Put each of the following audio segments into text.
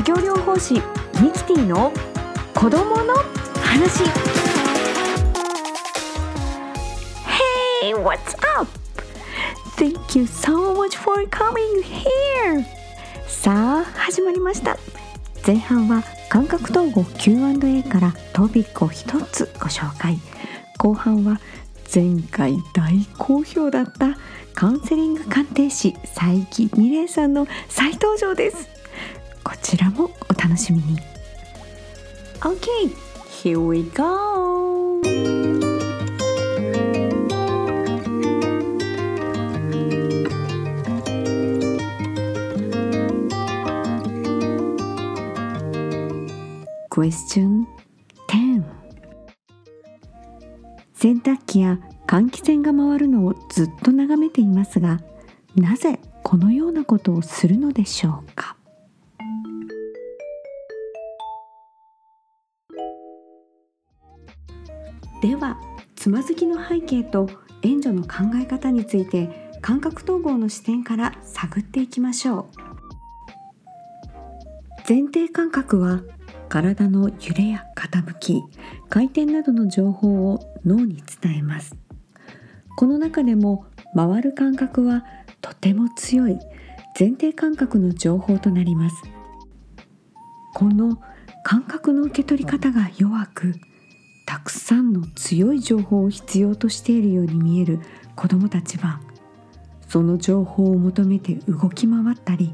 作業療法士ミキティの子供の話 Hey, what's up? Thank you so much for coming here! さあ始まりました前半は感覚統合 Q&A からトピックを一つご紹介後半は前回大好評だったカウンセリング鑑定士佐伯美玲さんの再登場ですこちらもお楽しみに。OK here we go. クエスチョン10洗濯機や換気扇が回るのをずっと眺めていますがなぜこのようなことをするのでしょうか？ではつまずきの背景と援助の考え方について感覚統合の視点から探っていきましょう。前提感覚は体の揺れや傾き回転などの情報を脳に伝えます。この中でも回る感覚はとても強い前提感覚の情報となります。この感覚の受け取り方が弱くたくさんの強い情報を必要としているように見える子どもたちはその情報を求めて動き回ったり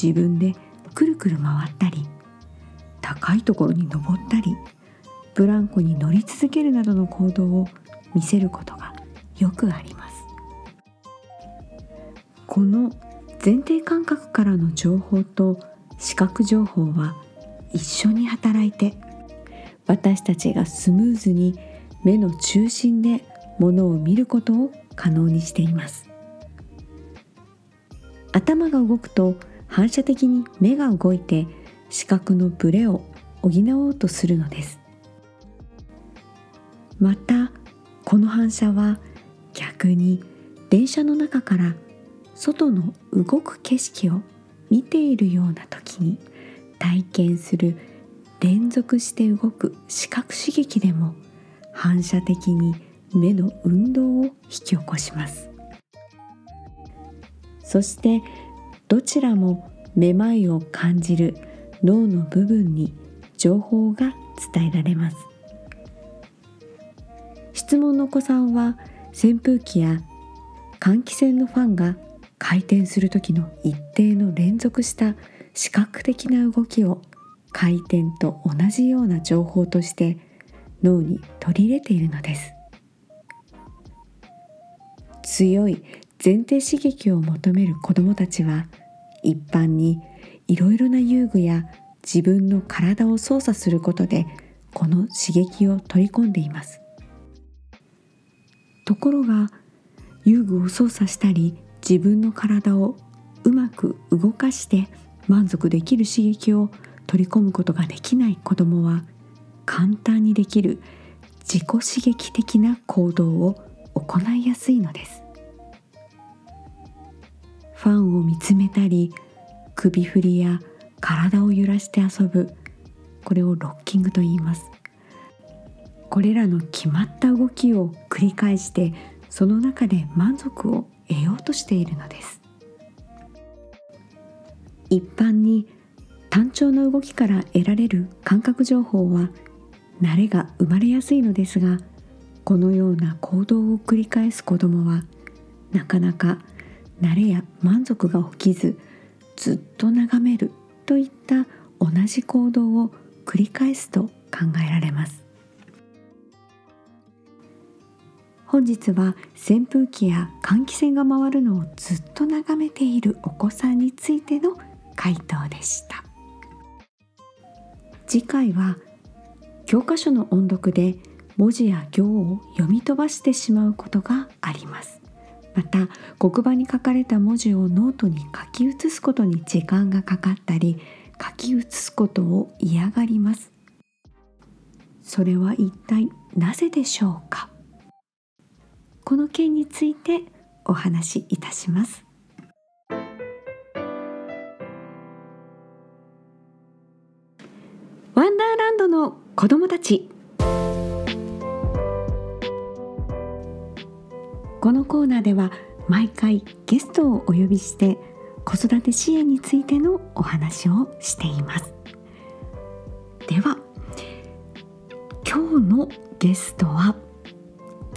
自分でくるくる回ったり高いところに登ったりブランコに乗り続けるなどの行動を見せることがよくあります。この前提感覚からの情報と視覚情報は一緒に働いて私たちがスムーズに目の中心で物を見ることを可能にしています。頭が動くと反射的に目が動いて視覚のブレを補おうとするのです。またこの反射は逆に電車の中から外の動く景色を見ているような時に体験する連続して動く視覚刺激でも反射的に目の運動を引き起こします。そしてどちらもめまいを感じる脳の部分に情報が伝えられます。質問のお子さんは扇風機や換気扇のファンが回転する時の一定の連続した視覚的な動きを回転と同じような情報として脳に取り入れているのです。強い前提刺激を求める子どもたちは一般にいろいろな遊具や自分の体を操作することでこの刺激を取り込んでいます。ところが遊具を操作したり自分の体をうまく動かして満足できる刺激を取り込むことができない子どもは簡単にできる自己刺激的な行動を行いやすいのです。ファンを見つめたり首振りや体を揺らして遊ぶ。これをロッキングと言います。これらの決まった動きを繰り返してその中で満足を得ようとしているのです。一般に単調な動きから得られる感覚情報は慣れが生まれやすいのですがこのような行動を繰り返す子どもはなかなか慣れや満足が起きずずっと眺めるといった同じ行動を繰り返すと考えられます。本日は扇風機や換気扇が回るのをずっと眺めているお子さんについての回答でした。次回は教科書の音読で文字や行を読み飛ばしてしまうことがあります。また黒板に書かれた文字をノートに書き写すことに時間がかかったり書き写すことを嫌がります。それは一体なぜでしょうか？この件についてお話しいたします。ワンダーランドの子供たち。このコーナーでは毎回ゲストをお呼びして子育て支援についてのお話をしています。では今日のゲストは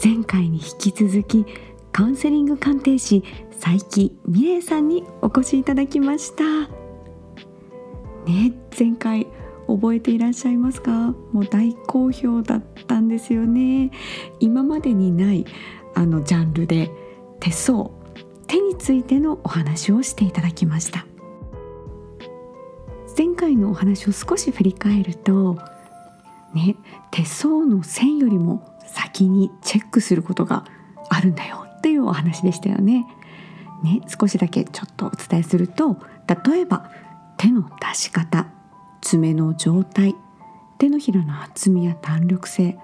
前回に引き続きカウンセリング鑑定士佐伯美玲さんにお越しいただきました。ね前回覚えていらっしゃいますか？もう大好評だったんですよね。今までにないあのジャンルで手相手についてのお話をしていただきました。前回のお話を少し振り返るとね手相の線よりも先にチェックすることがあるんだよっていうお話でしたよね。ね少しだけちょっとお伝えすると例えば手の出し方爪の状態手のひらの厚みや弾力性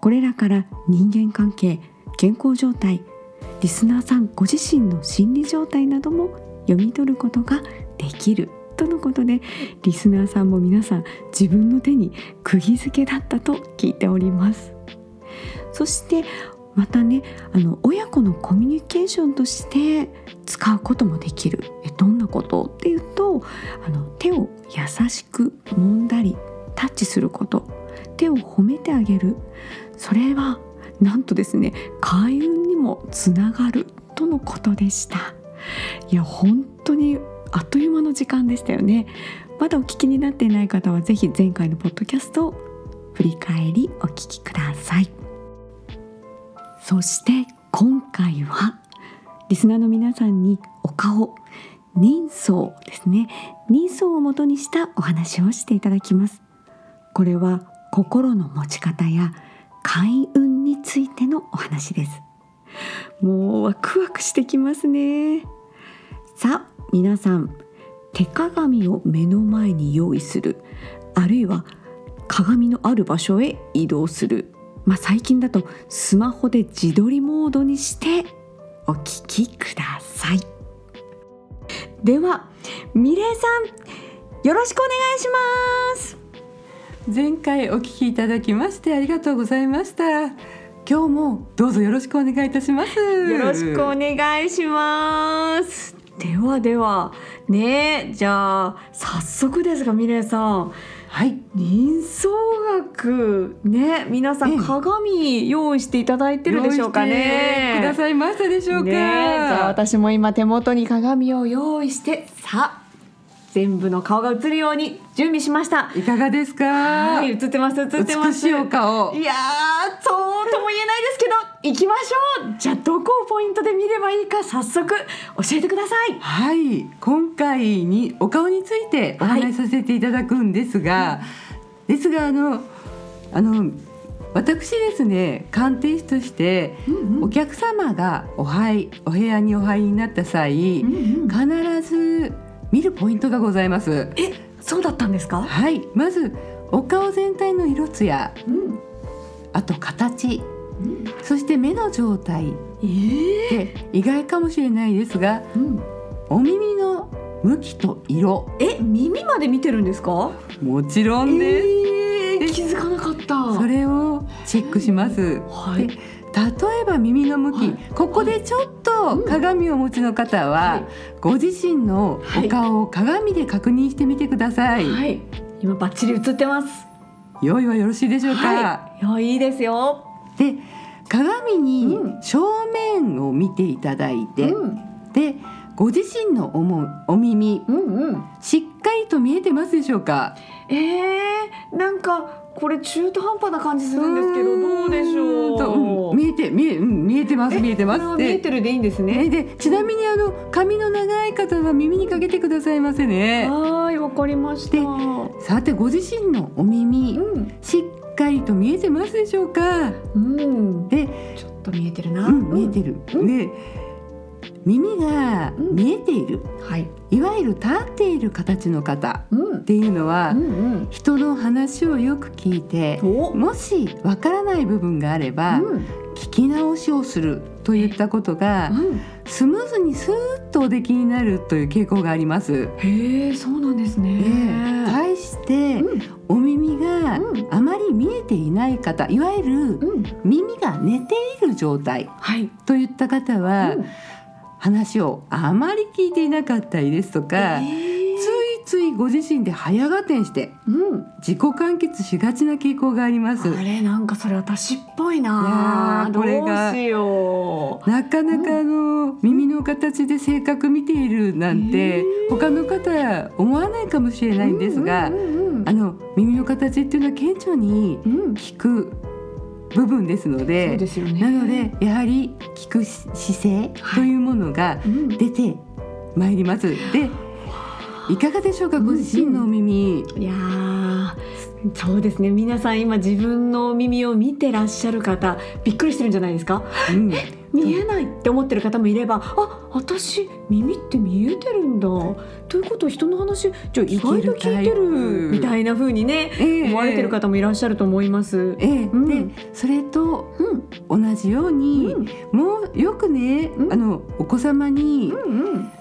これらから人間関係健康状態リスナーさんご自身の心理状態なども読み取ることができる。とのことでリスナーさんも皆さん自分の手に釘付けだったと聞いております。そしてまたねあの親子のコミュニケーションとして使うこともできる。えどんなこと？っていうとあの手を優しく揉んだりタッチすること。手を褒めてあげる。それはなんとですね開運にもつながる。とのことでした。いや本当にあっという間の時間でしたよね。まだお聞きになっていない方はぜひ前回のポッドキャストを振り返りお聞きください。そして今回はリスナーの皆さんにお顔人相ですね。人相をもとにしたお話をしていただきます。これは心の持ち方や開運についてのお話です。もうワクワクしてきますね。さあ皆さん手鏡を目の前に用意するあるいは鏡のある場所へ移動するまあ、最近だとスマホで自撮りモードにしてお聞きください。ではミレイさんよろしくお願いします。前回お聞きいただきましてありがとうございました。今日もどうぞよろしくお願いいたします。よろしくお願いします。ではではねじゃあ早速ですがミレイさんはい。人相学。ね。皆さん鏡用意していただいてるでしょうかね。くださいましたでしょうか、ね、じゃあ私も今手元に鏡を用意して。さあ全部の顔が映るように準備しました。いかがですか？はい映ってます映ってます。いお顔。いやそうとも言えないですけど行きましょう。じゃあどこをポイントで見ればいいか早速教えてください。はい今回にお顔についてお話しさせていただくんですが、はい、ですがあのあの私ですね鑑定士として、お客様がお入お部屋にお入りになった際、うんうん、必ず見るポイントがございます。えそうだったんですか？はい。まずお顔全体の色艶、うん、あと形、うん、そして目の状態、えー、で意外かもしれないですが、うん、お耳の向きと色。え耳まで見てるんですか？もちろんです、えー、気づかなかった。それをチェックします、はい、例えば耳の向き、はい、ここでちょっと鏡をお持ちの方は、はい、ご自身のお顔を鏡で確認してみてください、はい、今バッチリ映ってます。用意はよろしいでしょうか、はい、いいですよ。で鏡に正面を見ていただいて、うん、でご自身のおもお耳、うんうん、しっかりと見えてますでしょうか？えー、なんかこれ中途半端な感じするんですけどどうでしょう、うん、見えて見え,、うん、見えてます見えてます。見えてるでいいんですね。でちなみにあの髪の長い方は耳にかけてくださいませね。はいわかりました。さてご自身のお耳、うん、しっかりと見えてますでしょうか？うん。でちょっと見えてるな、うん、見えてる、うん、で耳が見えている、うん、はい、いわゆる立っている形の方っていうのは、うんうん、人の話をよく聞いてもしわからない部分があれば、うん、聞き直しをするといったことが、スムーズにスーッとおできになるという傾向があります。へえそうなんですね、対して、お耳があまり見えていない方いわゆる耳が寝ている状態といった方は、話をあまり聞いていなかったりですとか、えー。ついご自身で早合点して、うん、自己完結しがちな傾向があります。あれなんかそれ私っぽいな。これがなかなかあの、うん、耳の形で性格見ているなんて、他の方は思わないかもしれないんですが、あの耳の形っていうのは顕著に聞く、部分ですので、ね、なのでやはり聞く姿勢というものが出てまいります。はい、でいかがでしょうかご自身のお耳、いやそうですね。皆さん今自分の耳を見てらっしゃる方びっくりしてるんじゃないですか、うん、え見えないって思ってる方もいればあ私耳って見えてるんだ。ということは人の話じゃ意外と聞いてるみたいなふうにね、えー、思われてる方もいらっしゃると思います。えー、うん、でそれと、同じように、うん、もうよくね、あのお子様に、うんうん、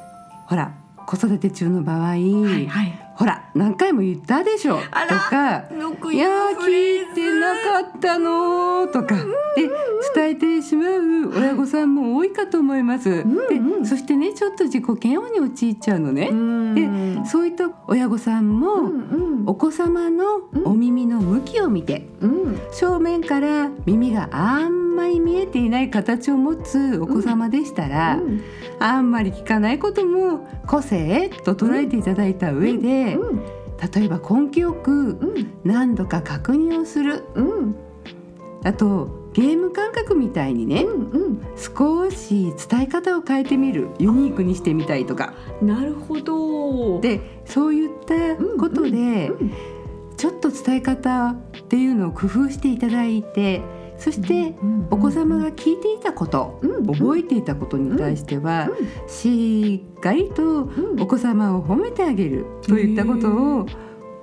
ほら子育て中の場合、はいはい、ほら何回も言ったでしょとか「いや聞いてなかったの」とか。で伝えてしまう親御さんも多いかと思います。はい、でそしてねちょっと自己嫌悪に陥っちゃうのね。でそういった親御さんも、お子様のお耳の向きを見て、正面から耳があんまり見えていない形を持つお子様でしたら、うんうん、あんまり聞かないことも個性と捉えていただいた上で、例えば根気よく何度か確認をする、あとゲーム感覚みたいにね、少し伝え方を変えてみる。ユニークにしてみたいとか。なるほど。でそういったことで、ちょっと伝え方っていうのを工夫していただいてそしてお子様が聞いていたこと、覚えていたことに対しては、しっかりとお子様を褒めてあげるといったことを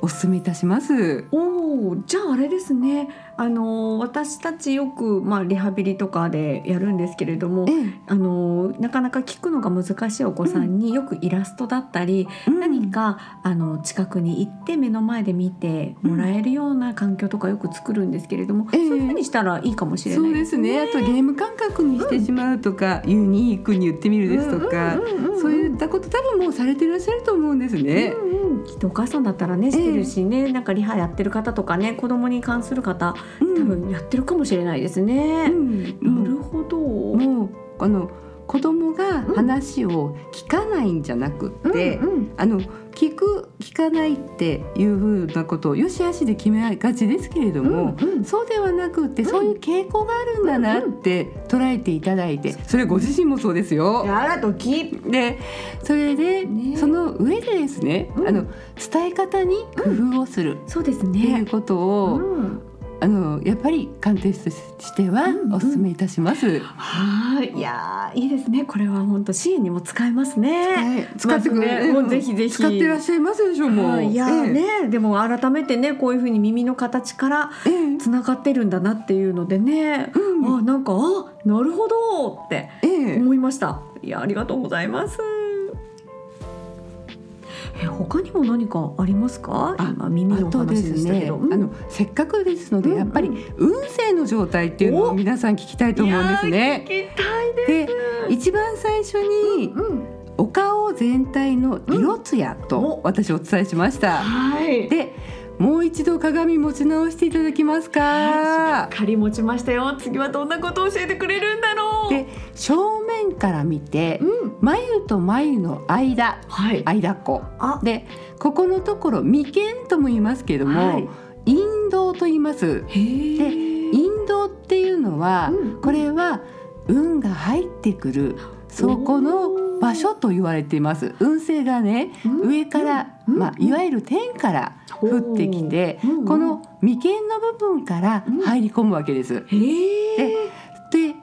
お勧めいたします。おじゃああれですね。あの私たちよく、まあ、リハビリとかでやるんですけれども、ええ、あのなかなか聞くのが難しいお子さんによくイラストだったり、うん、何かあの近くに行って目の前で見てもらえるような環境とかよく作るんですけれども、うん、そういうふうにしたらいいかもしれないですね。そうですね。あとゲーム感覚にしてしまうとか、うん、ユニークに言ってみるですとか、そういったこと多分もうされていらっしゃると思うんですね。うんうん、きっとお母さんだったらねしてるしね、えなんかリハやってる方とかね子供に関する方多分やってるかもしれないですね。うん、なるほど。もうあの子供が話を聞かないんじゃなくって、うんうん、あの聞く聞かないっていうふうなことをよしあしで決めがちですけれども、うんうん、そうではなくって、そういう傾向があるんだなって捉えていただいてそれご自身もそうですよ。やらときでそれで、ね、その上でですね、あの伝え方に工夫をする、そうですね。っていうことを、あのやっぱり鑑定としてはお勧めいたします。うんうん、はい。いやいいですね。これは本当支援にも使えますね。使ってくれ、まね、ぜひぜひ。使ってらっしゃいますでしょうもう。い。や、ええ、ねでも改めてねこういうふうに耳の形からつながってるんだなっていうのでね、うん、あなんかあなるほどって思いました。いやありがとうございます。え他にも何かありますか？今耳の話でしたけど、ねうん、あのせっかくですので、うんうん、やっぱり運勢の状態っていうのを皆さん聞きたいと思うんですね。聞きたいで一番最初に、うんうん。お顔全体の色艶と私お伝えしました。はい、でもう一度鏡持ち直していただきますか？はい、しっかり持ちましたよ。次はどんなことを教えてくれるんだろう？で正面から見て、うん、眉と眉の間、はい、間っこ。でここのところ眉間とも言いますけども、はい、陰道と言います。で陰道っていうのは、うん、これは運が入ってくるそこの場所と言われています。運勢がね、上から、まあ、いわゆる天から降ってきて、この眉間の部分から入り込むわけです。でで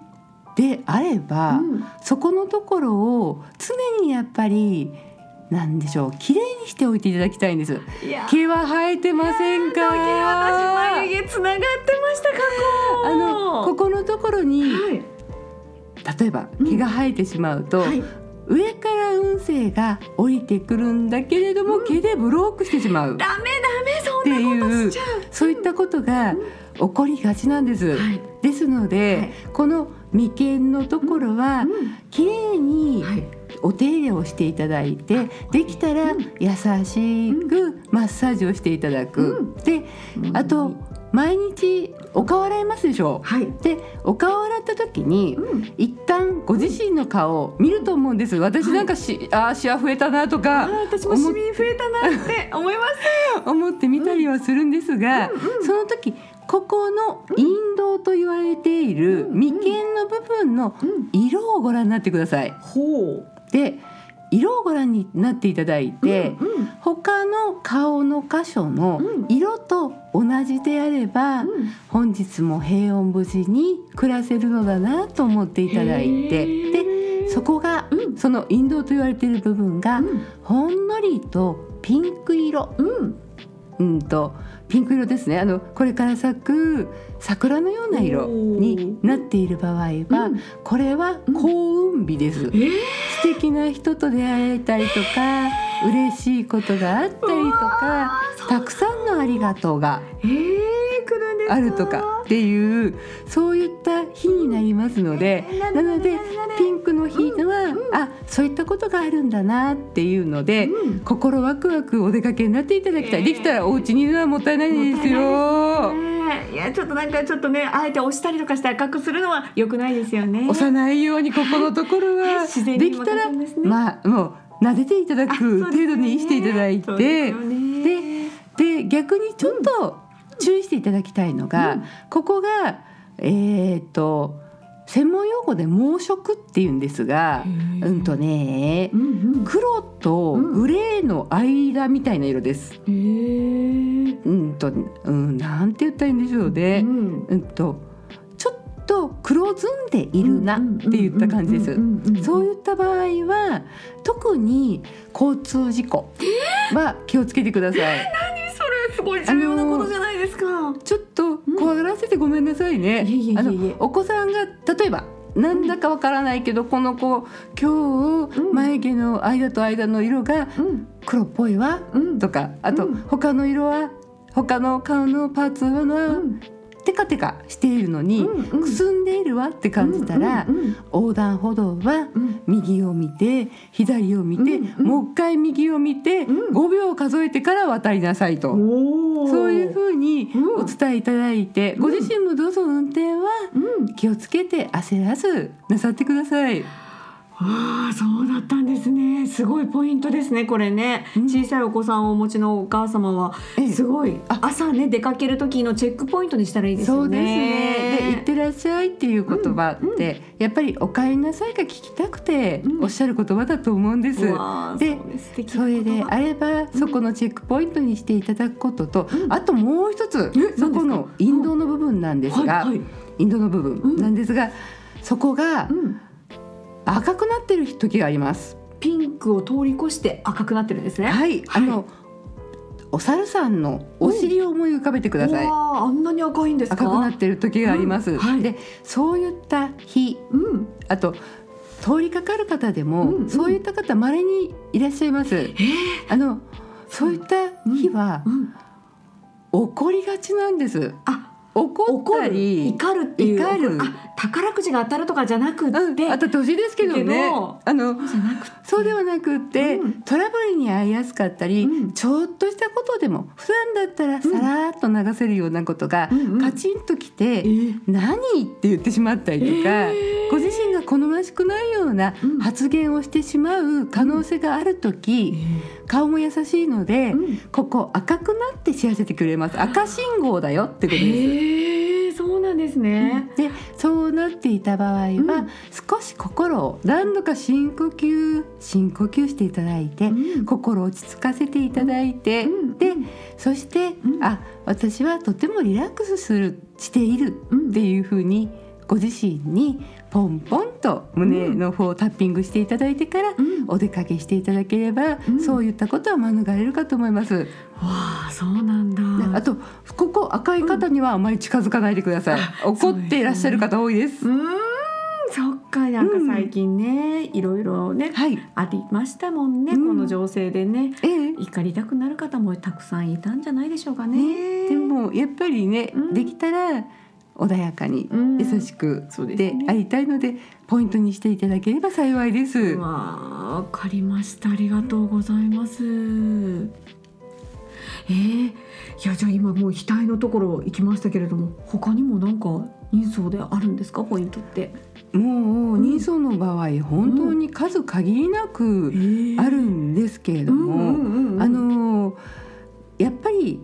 であれば、そこのところを常にやっぱりなんでしょう綺麗にしておいていただきたいんです。毛は生えてませんか？私眉毛つながってました過去。あのここのところに、はい、例えば毛が生えてしまうと、はい、上音声が降りてくるんだけれども、うん、毛でブロックしてしまう。ダメダメそんなことしちゃう。そういったことが起こりがちなんです、はい、ですので、はい、この眉間のところは、綺麗に、お手入れをしていただいてできたら優しくマッサージをしていただく、であと毎日お顔洗いますでしょ？う、はい、でお顔洗った時に、うん、一旦ご自身の顔を見ると思うんです。私なんかし、はい、あシワ増えたなとか私もシミ増えたなって思います。思ってみたりはするんですが、うん。うんうん、その時ここの陰道と言われている眉間の部分の色をご覧になってください。ほう。で色をご覧になっていただいて、うんうん、他の顔の箇所の色と同じであれば、うん、本日も平穏無事に暮らせるのだなと思っていただいてでそこが、うん、その陰道と言われている部分が、うん、ほんのりとピンク色、うん。とピンク色ですね。あのこれから咲く桜のような色になっている場合は、うん、これは幸運日です、うん、素敵な人と出会えたりとか、えー、嬉しいことがあったりとかたくさんのありがとうが。えーあるとかっていうそういった日になりますのでなのでピンクの日は、あそういったことがあるんだなっていうので、心ワクワクお出かけになっていただきたい、できたらお家にいるのはもったいないですよ。いやちょっとなんかちょっとねあえて押したりとかして赤くするのは良くないですよね。押さないようにここのところは、できたら、まあもう撫でていただく程度にしていただいて、でで逆にちょっと注意していただきたいのが、うん、ここがえっ、と専門用語で毛色っていうんですが、うんとね、うんうん、黒とグレーの間みたいな色です。うん、うんと、うん、なんて言ったらいいんでしょうね。うん、うんと。と黒ずんでいるなって言った感じです。そういった場合は特に交通事故は気をつけてください。えーすごい重要なことじゃないですか。ちょっと怖がらせてごめんなさいね。あのお子さんが例えばなんだかわからないけどこの子今日眉毛の間と間の色が黒っぽいわ、とかあと他の色は他の顔のパーツはテカテカしているのに、くすんでいるわって感じたら、横断歩道は右を見て左を見て、もう一回右を見て、5秒数えてから渡りなさいと、そういうふうにお伝えいただいて、ご自身もどうぞ運転は気をつけて焦らずなさってください。ああそうだったんですね。すごいポイントですねこれね、うん、小さいお子さんをお持ちのお母様は。すごい、朝ね出かける時のチェックポイントにしたらいいですよね。そうですね。で「いってらっしゃい」っていう言葉って、うんうん、やっぱり「おかえりなさい」が聞きたくておっしゃる言葉だと思うんです。でそれであればそこのチェックポイントにしていただくことと、あともう一つそこのインドの部分なんですが、はいはい、インドの部分なんですが、そこが、うん赤くなってる時があります。ピンクを通り越して赤くなってるんですね。はい、あのお猿さんのお尻を思い浮かべてください。あんなに赤いんです赤くなってる時があります。うん。はい、で、そういった日、うん、あと通りかかる方でも、うんうん、そういった方稀にいらっしゃいます。えー、あのそういった日は、うん。うん、起こりがちなんです。あ、怒ったり怒るっていう怒る。宝くじが当たるとかじゃなくて、うん、当たってほしいですけどね。あのそうではなくて、うん、トラブルに遭いやすかったり、うん、ちょっとしたことでも普段だったらさらっと流せるようなことが、カチンときて「何?」って言ってしまったりとか、えー、ご自身が好ましくないような発言をしてしまう可能性がある時、顔も優しいので、ここ赤くなって知らせてくれます。赤信号だよってことです。えー、そうなんですね、でそうなっていた場合は、うん、少し心を何度か深呼吸深呼吸していただいて、うん、心を落ち着かせていただいて、うん、でそして、あ私はとてもリラックスするしているっていうふうにご自身にポンポンと胸の方をタッピングしていただいてからお出かけしていただければ、うん、そういったことは免れるかと思います。わあ、そうなんだ。あとここ赤い方にはあまり近づかないでください。うん、怒っていらっしゃる方多いです。うん、そっかなんか最近ね、うん、いろいろね、はい、ありましたもんね、うん、この情勢でね、ええ、怒りたくなる方もたくさんいたんじゃないでしょうかね。でもやっぱりね、うん、できたら穏やかに優しくでありたいので、ポイントにしていただければ幸いです。わかりました。ありがとうございます。えー、いやじゃあ今もう額のところ行きましたけれども他にもなんか人相であるんですか？ポイントって。もう人相の場合、うん、本当に数限りなくあるんですけれども、あのやっぱり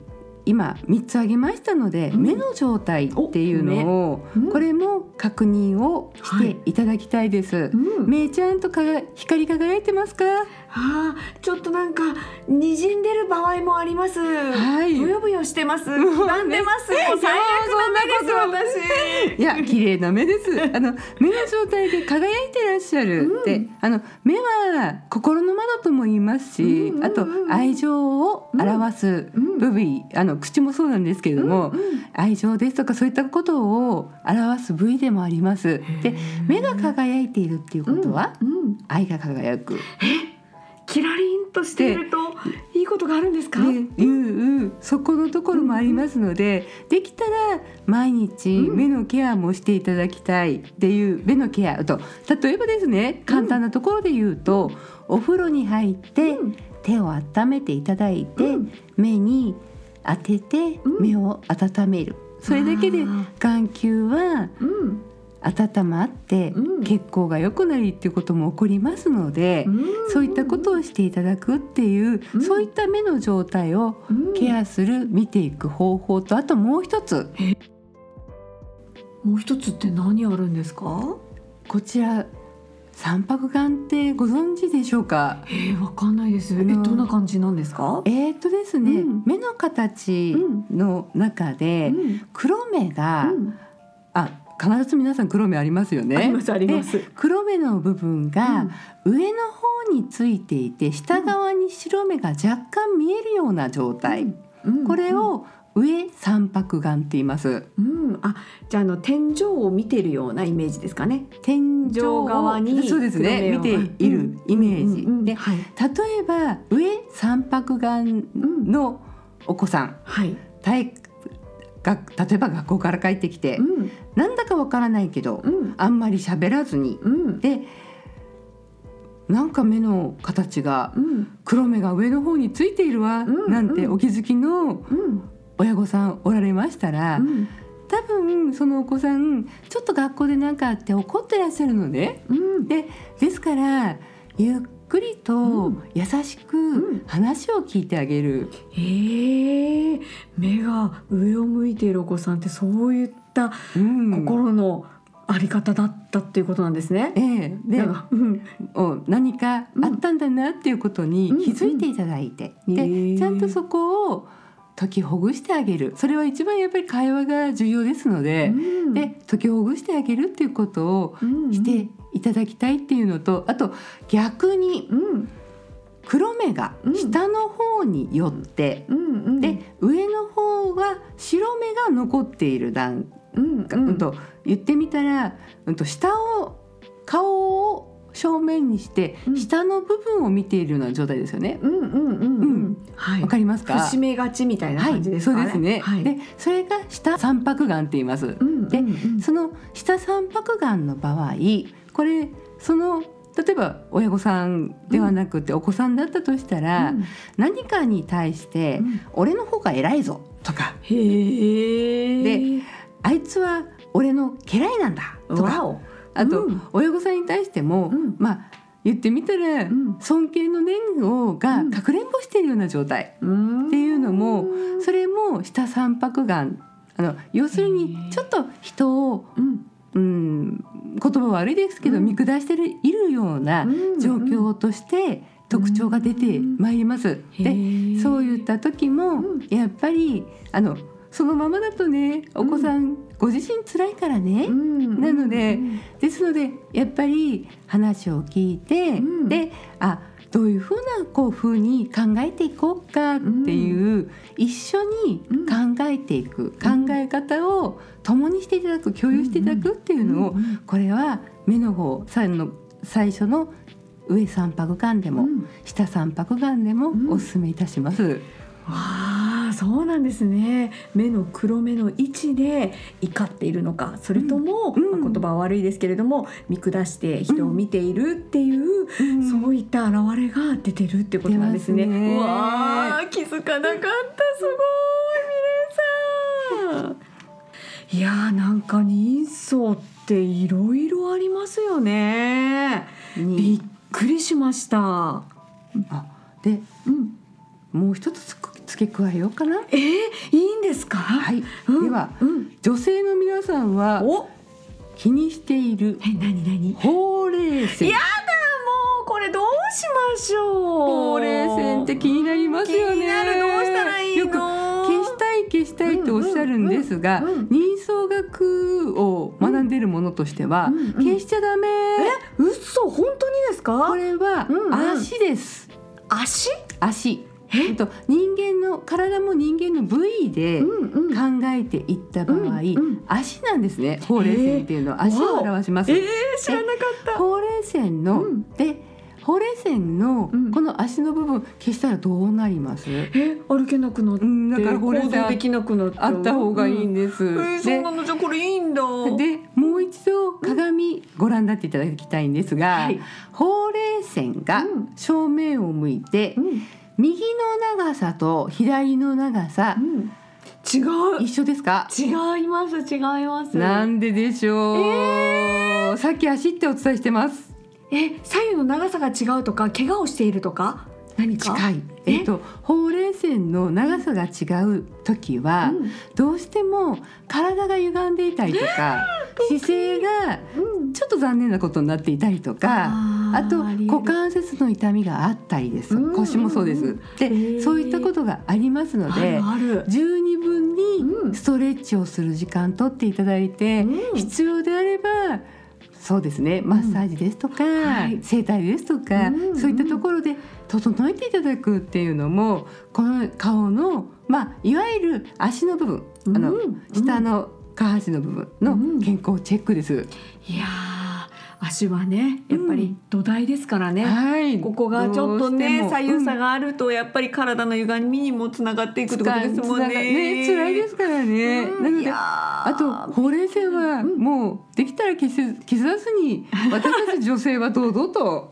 今3つ挙げましたので、うん、目の状態っていうのを、うん、これも確認をしていただきたいです。はいうん、目ちゃんとか光り輝いてますか？あちょっとなんか滲んでる場合もあります。はい。ブヨブヨしてます。黄ばんでます。もう最悪な目です私。いや綺麗な目です。あの目の状態で輝いてらっしゃるって、うん、あの目は心の窓とも言いますし、うんうんうん、あと愛情を表す部位、うん、あの口もそうなんですけれども、うんうん、愛情ですとかそういったことを表す部位でもあります。で目が輝いているっていうことは、うんうん、愛が輝く。え？キラリンとしているといいことがあるんですか、ね、うんうんそこのところもありますので、うん、できたら毎日目のケアもしていただきたい。っていう目のケアと例えばですね簡単なところで言うと、うん、お風呂に入って、手を温めていただいて、目に当てて目を温める、それだけで眼球は、温まって血行が良くなりっていうことも起こりますので、うん、そういったことをしていただくっていう、うん、そういった目の状態をケアする、見ていく方法とあともう一つ。もう一つって何あるんですか？こちら三白眼ってご存知でしょうか？えー、わかんないです。え、どんな感じなんですか？えー、っとですね、うん、目の形の中で黒目が、うん、あ、必ず皆さん黒目ありますよね。ありますあります。黒目の部分が上の方についていて、下側に白目が若干見えるような状態。これを上三白眼って言います。うん、あ、じゃあの天井を見てるようなイメージですかね。天井側にそうですね。見ているイメージ、うんうんうん、で、はい、例えば上三白眼のお子さん、はい、体が例えば学校から帰ってきて、うん、なんだかわからないけど、うん、あんまり喋らずに、うん、でなんか目の形が、黒目が上の方についているわ、なんてお気づきの親御さんおられましたら、多分そのお子さんちょっと学校で何かあって怒ってらっしゃるのね。でですからゆっくりと優しく話を聞いてあげる。うん、え。ー、目が上を向いているお子さんってそういった心のあり方だったっていうことなんですね。ええ。ー、で、うん、何かあったんだなっていうことに気づいていただいて、うん。うん、でちゃんとそこを解きほぐしてあげる。それは一番やっぱり会話が重要ですので。うん、で解きほぐしてあげるっていうことをしていただきたいっていうのとあと逆に、黒目が下の方に寄って、うん、で上の方は白目が残っている段、うんうん、と言ってみたら、うん、と下を顔を正面にして下の部分を見ているような状態ですよね。うんうんうんうん。はい。わかりますか？節目がちみたいな感じですか、ねはい、そうですね。はい、でそれが下三白眼って言います。うんうんうん、でその下三白眼の場合これその例えば親御さんではなくてお子さんだったとしたら、うん、何かに対して「俺の方が偉いぞ」とか「であいつは俺の家来なんだ」とか。あと、親御さんに対しても、まあ言ってみたら、尊敬の念をがかくれんぼしているような状態。っていうのも、それも下三白眼。あの要するにちょっと人を、うん、言葉悪いですけど、見下してるいるような状況として特徴が出てまいります。でそういった時もやっぱりあのそのままだとねお子さん、ご自身辛いからね、なので、ですのでやっぱり話を聞いて、であどういうふうなこう風に考えていこうかっていう、一緒に考えていく、考え方を共にしていただく共有していただくっていうのを、これは目の方最の最初の上三白眼でも、うん、下三白眼でもおすすめいたします。うんあそうなんですね。目の黒目の位置で怒っているのかそれとも、うん、まあ、言葉は悪いですけれども見下して人を見ているっていう、うん、そういった現れが出てるってことなんですね。ね。わ気づかなかったすごいいやーなんか人相っていろいろありますよね。びっくりしました。あで、うん、もう一つ付け加えようかな。えー、いいんですか？はい。うん、では、うん、女性の皆さんは気にしている。え、なになに。ほうれい線。やだもうこれどうしましょう。ほうれい線って気になりますよね。どうしたらいいよく消したいとおっしゃるんですが、人相学を学んでいるものとしては、消しちゃダメ。え、嘘本当にですか？これは足です。足？足。え？っと、人間の体も人間の部位で考えていった場合、うんうん、足なんですねほうれい線っていうのは足を表します。えー、知らなかったほうれい線の、うん、でほうれい線のこの足の部分消したらどうなります？え歩けなくなって、うん、だからほうれい線できなくなっあった方がいいんです。うん、えー、そうなのじゃこれいいんだ。でもう一度鏡ご覧になっていただきたいんですが、はい、ほうれい線が正面を向いて、うん。右の長さと左の長さ、うん、違う。一緒ですか？違います違います。なんででしょう、えー、さっき足ってお伝えしてますえ左右の長さが違うとか怪我をしているとか何か？近い。え？っとほうれい線の長さが違う時は、うん、どうしても体が歪んでいたりとか、姿勢がちょっと残念なことになっていたりとか、あと股関節の痛みがあったりです、腰もそうです。でそういったことがありますので十二分にストレッチをする時間とっていただいて、必要であればそうですね。マッサージですとか、うんはい、整体ですとか、うん。うん、そういったところで整えていただくっていうのもこの顔の、まあ、いわゆる足の部分、あの下の下半身の部分の健康チェックです。いや足はねやっぱり土台ですからね、うんはい、ここがちょっとね左右差があるとやっぱり体の歪みにもつながっていくってことですもんね。ね辛いですからね。うん、なのであとほうれい線はもうできたら消せ消さずに 私たち女性はどうぞと。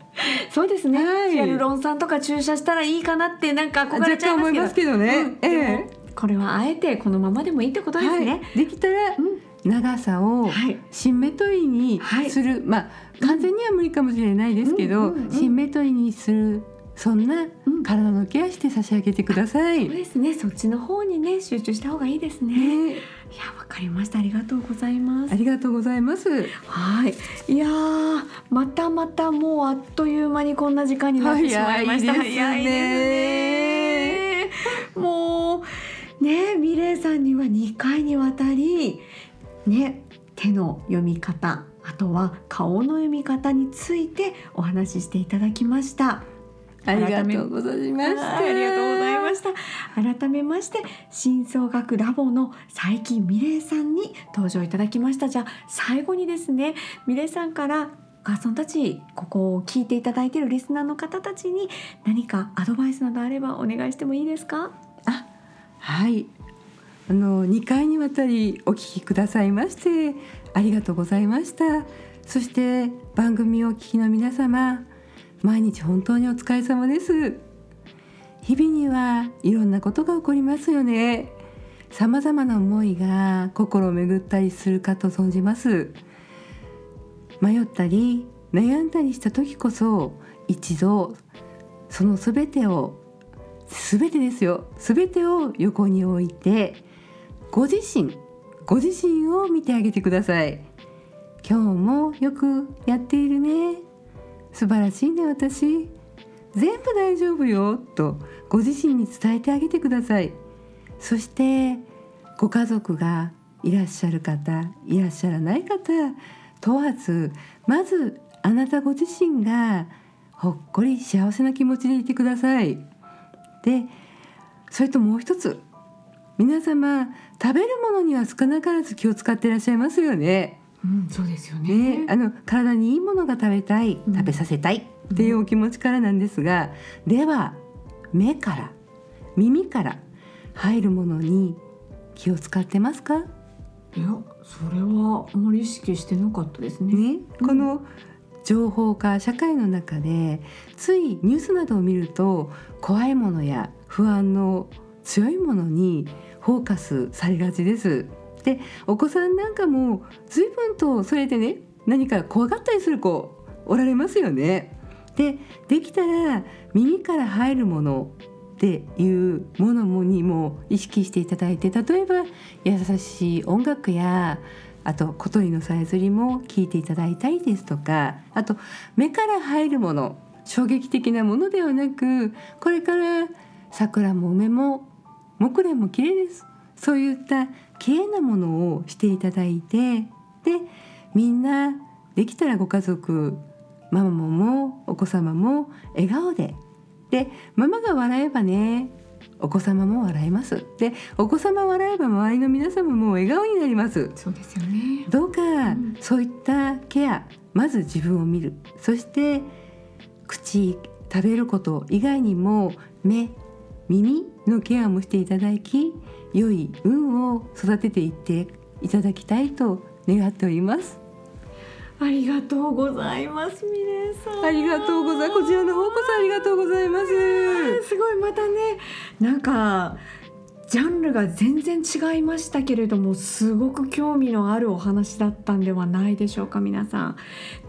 そうですね、はい、ヒアルロン酸とか注射したらいいかなってなんか憧れちゃいますけど。ね。うん、ええ。これはあえてこのままでもいいってことですね。はい、できたら、うん長さをシンメトリーにする、はい、まあ完全には無理かもしれないですけど、うんうんうん、シンメトリーにするそんな体のケアして差し上げてください。そうですね。そっちの方にね集中した方がいいですね。ねいやわかりました。ありがとうございます。ありがとうございます。はい。いやまたまたもうあっという間にこんな時間になってしまいました。早いですね。もうねミレイさんには2回にわたりね手の読み方あとは顔の読み方についてお話ししていただきました。ありがとうございました。ありがとうございました。改めまして真相学ラボの佐伯美玲さんに登場いただきました。じゃあ最後にですね美玲さんからお母さんたちここを聞いていただいているリスナーの方たちに何かアドバイスなどあればお願いしてもいいですか？あはいあの2回にわたりお聞きくださいましてありがとうございました。そして番組をお聞きの皆様毎日本当にお疲れ様です。日々にはいろんなことが起こりますよね。様々な思いが心を巡ったりするかと存じます。迷ったり悩んだりした時こそ一度その全てを全てですよ全てを横に置いてご自身ご自身を見てあげてください。今日もよくやっているね。素晴らしいね私。全部大丈夫よとご自身に伝えてあげてください。そしてご家族がいらっしゃる方いらっしゃらない方問わずまずあなたご自身がほっこり幸せな気持ちでいてください。でそれともう一つ皆様食べるものには少なからず気を使っていらっしゃいますよね。うん、そうですよね、ね、あの体にいいものが食べたい、食べさせたいっていうお気持ちからなんですが、うん、では目から耳から入るものに気を使ってますか？いやそれはあまり意識してなかったですね。ねこの情報化社会の中でついニュースなどを見ると怖いものや不安の強いものにフォーカスされがちです。でお子さんなんかも随分とそれでね何か怖がったりする子おられますよね。でできたら耳から入るものっていうものもにも意識していただいて例えば優しい音楽やあと小鳥のさえずりも聞いていただいたりですとかあと目から入るもの衝撃的なものではなくこれから桜も梅も木蓮も綺麗です。そういった綺麗なものをしていただいてでみんなできたらご家族ママもお子様も笑顔で。でママが笑えばねお子様も笑います。でお子様笑えば周りの皆様も笑顔になります。そうですよね。どうか、うん、そういったケアまず自分を見る。そして口食べること以外にも目耳のケアもしていただき良い運を育てていっていただきたいと願っております。ありがとうございますミレさん。ありがとうございます。こちらの方こそありがとうございます。すごいまたねなんかジャンルが全然違いましたけれどもすごく興味のあるお話だったんではないでしょうか皆さん。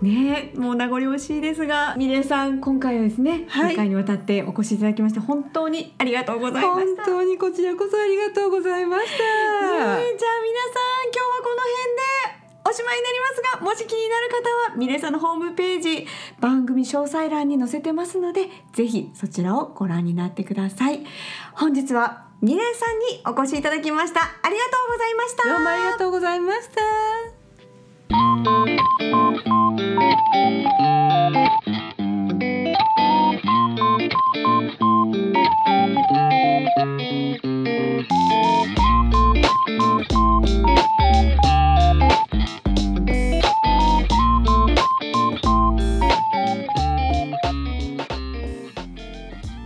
ねもう名残惜しいですがミレさん今回はですね、はい、2回にわたってお越しいただきまして本当にありがとうございました。本当にこちらこそありがとうございました、ね、じゃあ皆さん今日はこの辺でおしまいになりますがもし気になる方はミレサのホームページ番組詳細欄に載せてますのでぜひそちらをご覧になってください。本日はミレさんにお越しいただきました。ありがとうございました。どうもありがとうございました。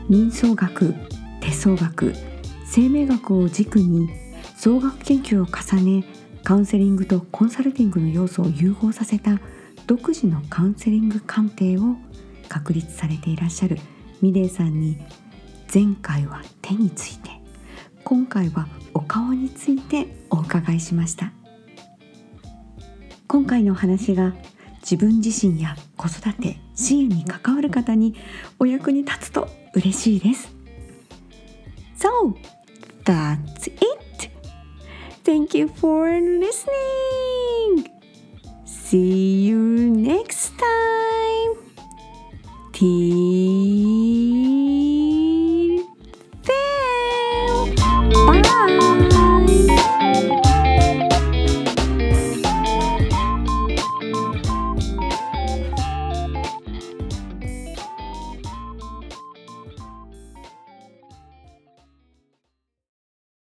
人相学手相学生命学を軸に総学研究を重ねカウンセリングとコンサルティングの要素を融合させた独自のカウンセリング鑑定を確立されていらっしゃるミレイさんに前回は手について今回はお顔についてお伺いしました。今回のお話が自分自身や子育て支援に関わる方にお役に立つと嬉しいです。So that's it. Thank you for listening. See you next time. Till